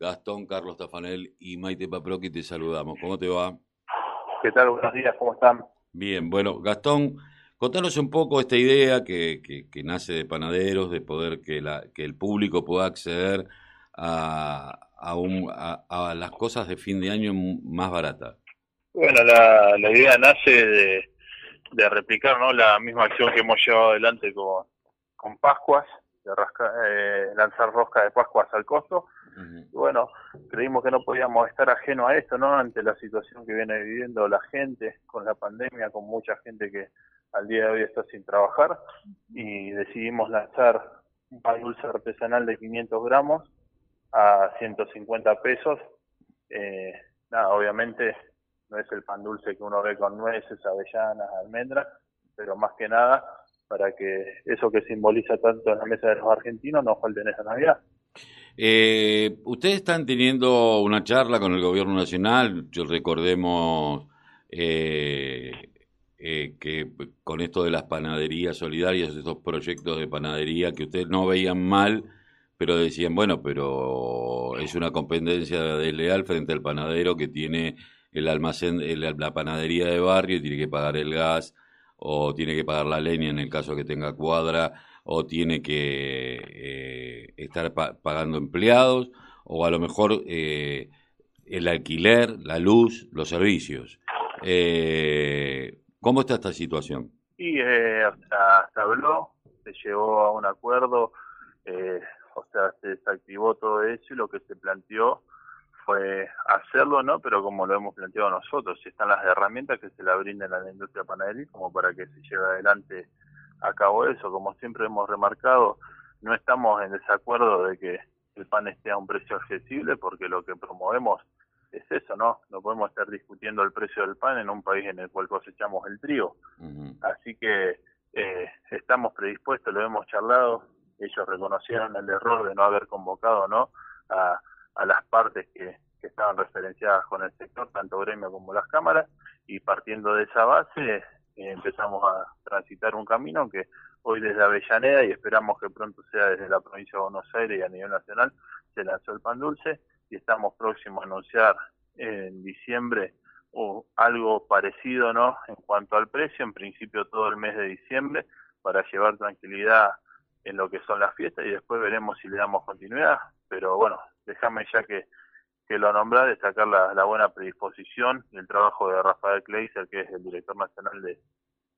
Gastón, Carlos Tafanel y Maite Paproqui te saludamos. ¿Cómo te va? ¿Qué tal? Buenos días, ¿cómo están? Bien, bueno, Gastón, contanos un poco esta idea que, que, nace de panaderos, de poder que, la, que el público pueda acceder a, a, las cosas de fin de año más baratas. Bueno, la, la idea nace de, de replicar ¿no? la misma acción que hemos llevado adelante con, con Pascuas, de eh, lanzar rosca de Pascuas al costo. Y bueno, creímos que no podíamos estar ajeno a esto, ¿no? Ante la situación que viene viviendo la gente con la pandemia, con mucha gente que al día de hoy está sin trabajar. Y decidimos lanzar un pan dulce artesanal de 500 gramos a 150 pesos. Eh, nada, obviamente no es el pan dulce que uno ve con nueces, avellanas, almendras, pero más que nada para que eso que simboliza tanto en la mesa de los argentinos no falte en esa Navidad. Eh, ustedes están teniendo una charla con el gobierno nacional, yo recordemos eh, eh, que con esto de las panaderías solidarias, estos proyectos de panadería que ustedes no veían mal, pero decían, bueno, pero es una competencia desleal frente al panadero que tiene el almacén, la panadería de barrio y tiene que pagar el gas o tiene que pagar la leña en el caso que tenga cuadra o tiene que eh, estar pagando empleados o a lo mejor eh, el alquiler, la luz, los servicios. Eh, ¿Cómo está esta situación? Sí, hasta, se habló, se llegó a un acuerdo, o sea, se desactivó todo eso y lo que se planteó fue hacerlo, ¿no? Pero como lo hemos planteado nosotros, si están las herramientas que se la brinden a la industria panadería como para que se lleve adelante a cabo eso. Como siempre hemos remarcado, no estamos en desacuerdo de que el pan esté a un precio accesible porque lo que promovemos es eso, ¿no? No podemos estar discutiendo el precio del pan en un país en el cual cosechamos el trigo. Así que eh, estamos predispuestos, lo hemos charlado, ellos reconocieron el error de no haber convocado, ¿no? A, a las partes que, estaban referenciadas con el sector, tanto gremio como las cámaras, y partiendo de esa base eh, empezamos a transitar un camino que hoy desde Avellaneda y esperamos que pronto sea desde la provincia de Buenos Aires y a nivel nacional se lanzó el pan dulce y estamos próximos a anunciar en diciembre o algo parecido no en cuanto al precio en principio todo el mes de diciembre para llevar tranquilidad en lo que son las fiestas y después veremos si le damos continuidad pero bueno déjame ya que, que lo nombra, destacar la, la buena predisposición y el trabajo de Rafael Kleiser, que es el director nacional de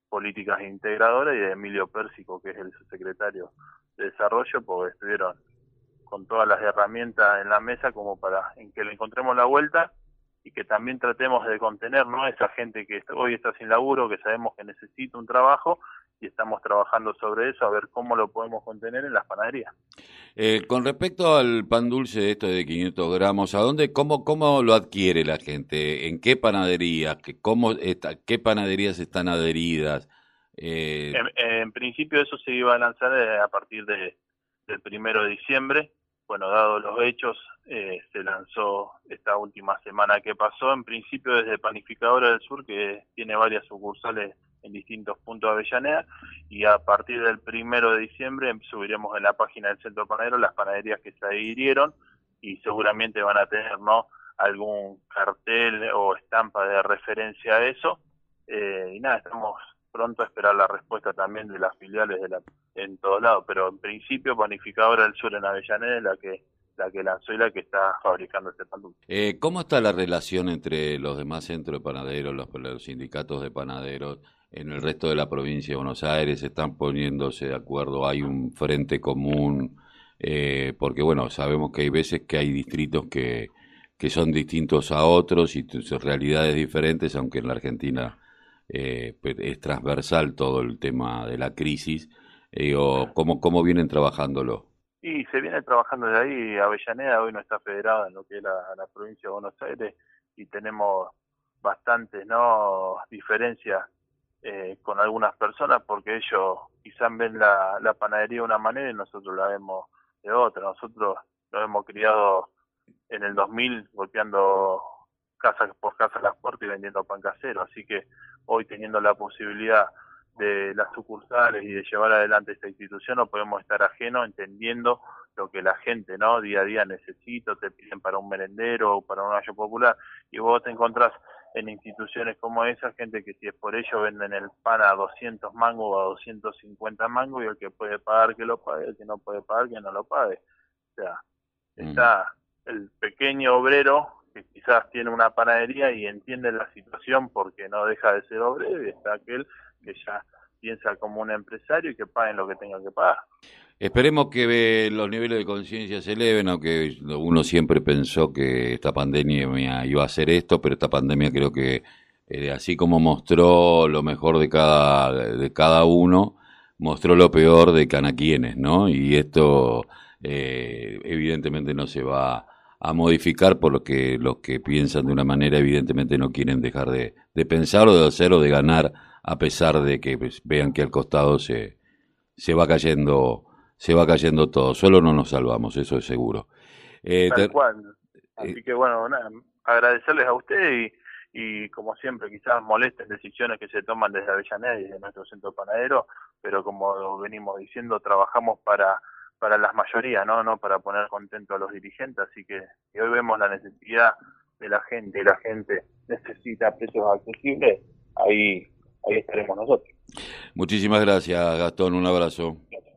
políticas integradoras, y de Emilio Pérsico, que es el subsecretario de Desarrollo, porque estuvieron con todas las herramientas en la mesa como para en que le encontremos la vuelta y que también tratemos de contener ¿no? esa gente que hoy está sin laburo, que sabemos que necesita un trabajo y estamos trabajando sobre eso a ver cómo lo podemos contener en las panaderías. Eh, con respecto al pan dulce esto de 500 gramos, ¿a dónde, cómo, cómo lo adquiere la gente? ¿En qué panaderías? ¿Cómo está, ¿Qué panaderías están adheridas? Eh... En, principio eso se iba a lanzar eh, a partir de, del primero de diciembre. Bueno, dado los hechos, eh, se lanzó esta última semana que pasó. En principio desde Panificadora del Sur, que tiene varias sucursales en distintos puntos de Avellaneda y a partir del primero de diciembre subiremos en la página del Centro Panadero las panaderías que se adhirieron y seguramente van a tener no algún cartel o estampa de referencia a eso. Eh, y nada estamos pronto a esperar la respuesta también de las filiales de la, en todos lados pero en principio Panificadora del Sur en Avellaneda es la que la que lanzó y la que está fabricando este pan eh, ¿Cómo está la relación entre los demás centros de panaderos, los, los sindicatos de panaderos en el resto de la provincia de Buenos Aires están poniéndose de acuerdo, hay un frente común, eh, porque bueno, sabemos que hay veces que hay distritos que, que son distintos a otros y sus realidades diferentes, aunque en la Argentina eh, pues, es transversal todo el tema de la crisis, eh, o cómo, cómo vienen trabajándolo. Y se viene trabajando de ahí, Avellaneda hoy no está federada en lo que es la, provincia de Buenos Aires y tenemos bastantes no diferencias eh, con algunas personas porque ellos quizás ven la, la panadería de una manera y nosotros la vemos de otra. Nosotros lo hemos criado en el 2000 golpeando casa por casa las puertas y vendiendo pan casero. Así que hoy teniendo la posibilidad de las sucursales y de llevar adelante esta institución no podemos estar ajenos entendiendo lo que la gente no día a día necesita, te piden para un merendero o para un gallo popular y vos te encontrás en instituciones como esa, gente que si es por ello venden el pan a 200 mangos o a 250 mangos y el que puede pagar que lo pague, el que no puede pagar que no lo pague. O sea, mm. está el pequeño obrero que quizás tiene una panadería y entiende la situación porque no deja de ser obrero y está aquel que ya piensa como un empresario y que paguen lo que tenga que pagar. Esperemos que los niveles de conciencia se eleven, aunque uno siempre pensó que esta pandemia iba a ser esto, pero esta pandemia creo que eh, así como mostró lo mejor de cada, de cada uno, mostró lo peor de cada quienes, ¿no? Y esto eh, evidentemente no se va a modificar por lo que los que piensan de una manera evidentemente no quieren dejar de, de pensar o de hacer o de ganar a pesar de que pues, vean que al costado se, se va cayendo se va cayendo todo. Solo no nos salvamos, eso es seguro. Eh, Tal cual. Así eh, que bueno, agradecerles a usted y, y como siempre quizás molesten decisiones que se toman desde Avellaneda y desde nuestro centro panadero, pero como venimos diciendo, trabajamos para para las mayorías, ¿no? no para poner contento a los dirigentes, así que si hoy vemos la necesidad de la gente y la gente necesita precios accesibles, ahí ahí estaremos nosotros. Muchísimas gracias, Gastón. Un abrazo.